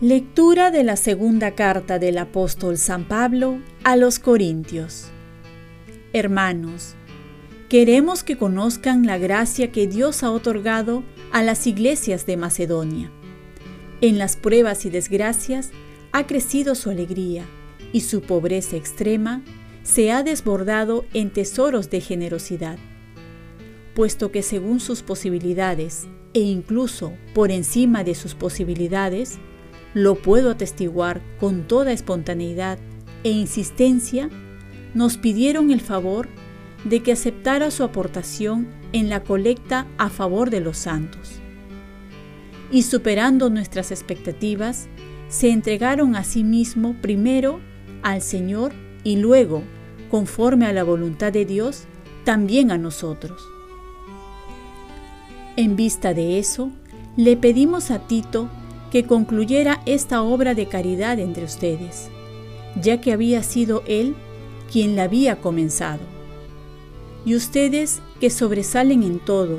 Lectura de la segunda carta del apóstol San Pablo a los Corintios. Hermanos, queremos que conozcan la gracia que Dios ha otorgado a las iglesias de Macedonia. En las pruebas y desgracias ha crecido su alegría y su pobreza extrema se ha desbordado en tesoros de generosidad, puesto que según sus posibilidades e incluso por encima de sus posibilidades, lo puedo atestiguar con toda espontaneidad e insistencia, nos pidieron el favor de que aceptara su aportación en la colecta a favor de los santos. Y superando nuestras expectativas, se entregaron a sí mismo primero al Señor y luego, conforme a la voluntad de Dios, también a nosotros. En vista de eso, le pedimos a Tito que concluyera esta obra de caridad entre ustedes, ya que había sido Él quien la había comenzado. Y ustedes que sobresalen en todo,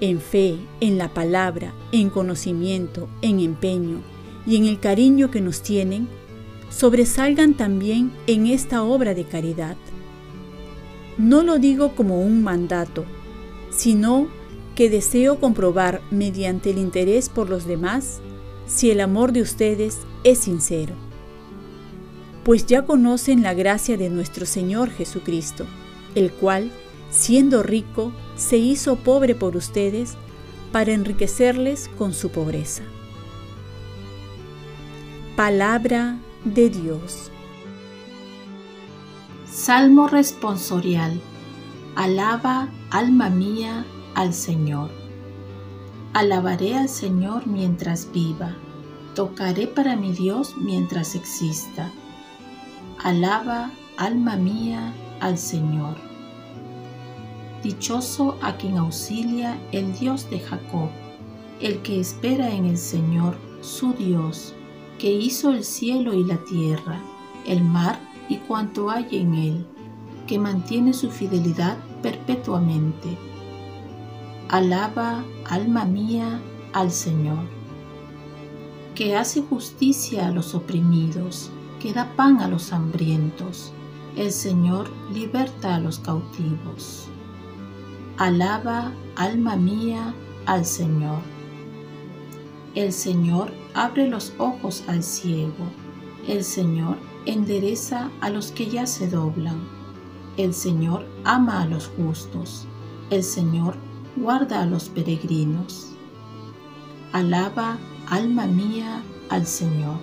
en fe, en la palabra, en conocimiento, en empeño y en el cariño que nos tienen, sobresalgan también en esta obra de caridad. No lo digo como un mandato, sino que deseo comprobar mediante el interés por los demás si el amor de ustedes es sincero. Pues ya conocen la gracia de nuestro Señor Jesucristo, el cual, siendo rico, se hizo pobre por ustedes para enriquecerles con su pobreza. Palabra de Dios. Salmo responsorial. Alaba, alma mía, al Señor. Alabaré al Señor mientras viva, tocaré para mi Dios mientras exista. Alaba, alma mía, al Señor. Dichoso a quien auxilia el Dios de Jacob, el que espera en el Señor, su Dios, que hizo el cielo y la tierra, el mar y cuanto hay en él, que mantiene su fidelidad perpetuamente Alaba, alma mía, al Señor, que hace justicia a los oprimidos, que da pan a los hambrientos. El Señor liberta a los cautivos. Alaba, alma mía, al Señor. El Señor abre los ojos al ciego. El Señor endereza a los que ya se doblan. El Señor ama a los justos. El Señor guarda a los peregrinos. Alaba, alma mía, al Señor.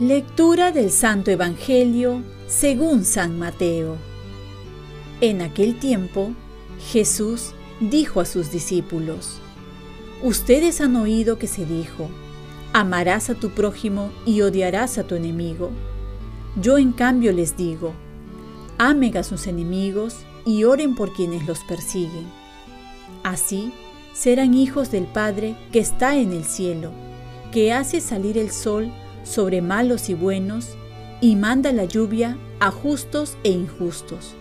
Lectura del Santo Evangelio según San Mateo. En aquel tiempo, Jesús dijo a sus discípulos, Ustedes han oído que se dijo, amarás a tu prójimo y odiarás a tu enemigo. Yo en cambio les digo, amen a sus enemigos y oren por quienes los persiguen. Así serán hijos del Padre que está en el cielo, que hace salir el sol sobre malos y buenos y manda la lluvia a justos e injustos.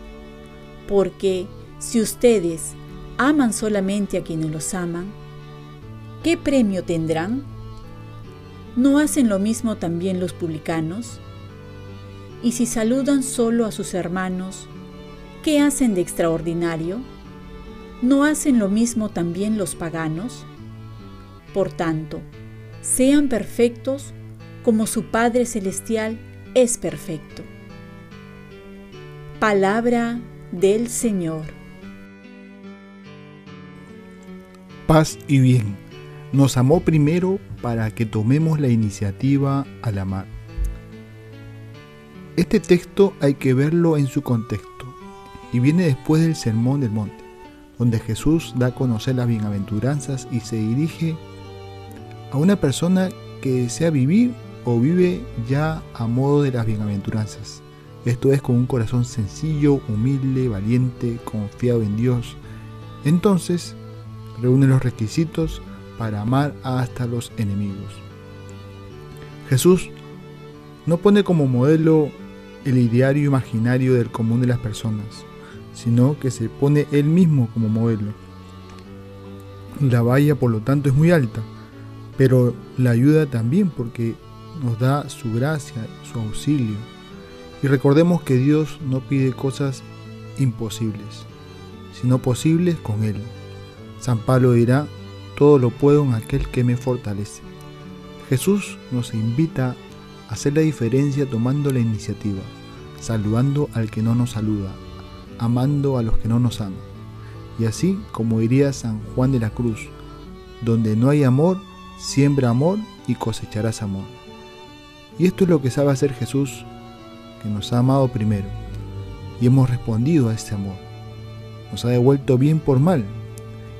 Porque si ustedes aman solamente a quienes los aman, ¿qué premio tendrán? ¿No hacen lo mismo también los publicanos? Y si saludan solo a sus hermanos, ¿Qué hacen de extraordinario? ¿No hacen lo mismo también los paganos? Por tanto, sean perfectos como su Padre Celestial es perfecto. Palabra del Señor. Paz y bien. Nos amó primero para que tomemos la iniciativa al amar. Este texto hay que verlo en su contexto y viene después del Sermón del Monte, donde Jesús da a conocer las bienaventuranzas y se dirige a una persona que desea vivir o vive ya a modo de las bienaventuranzas. Esto es con un corazón sencillo, humilde, valiente, confiado en Dios. Entonces, reúne los requisitos para amar hasta los enemigos. Jesús no pone como modelo el ideario imaginario del común de las personas, sino que se pone él mismo como modelo. La valla, por lo tanto, es muy alta, pero la ayuda también porque nos da su gracia, su auxilio. Y recordemos que Dios no pide cosas imposibles, sino posibles con Él. San Pablo dirá, todo lo puedo en aquel que me fortalece. Jesús nos invita a hacer la diferencia tomando la iniciativa, saludando al que no nos saluda, amando a los que no nos aman. Y así, como diría San Juan de la Cruz, donde no hay amor, siembra amor y cosecharás amor. Y esto es lo que sabe hacer Jesús, que nos ha amado primero, y hemos respondido a ese amor. Nos ha devuelto bien por mal,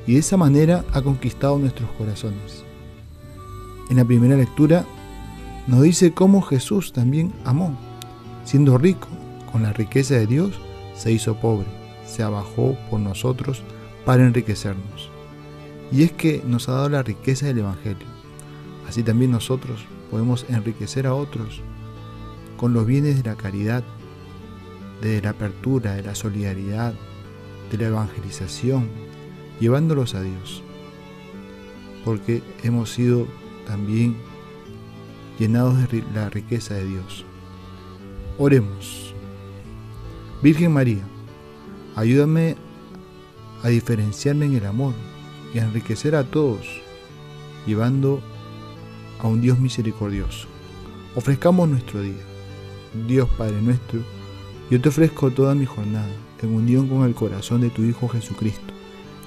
y de esa manera ha conquistado nuestros corazones. En la primera lectura nos dice cómo Jesús también amó, siendo rico, con la riqueza de Dios, se hizo pobre, se abajó por nosotros para enriquecernos. Y es que nos ha dado la riqueza del Evangelio. Así también nosotros podemos enriquecer a otros con los bienes de la caridad, de la apertura, de la solidaridad, de la evangelización, llevándolos a Dios. Porque hemos sido también llenados de la riqueza de Dios. Oremos. Virgen María, ayúdame a diferenciarme en el amor y a enriquecer a todos, llevando a un Dios misericordioso. Ofrezcamos nuestro día. Dios Padre nuestro, yo te ofrezco toda mi jornada en unión con el corazón de tu Hijo Jesucristo,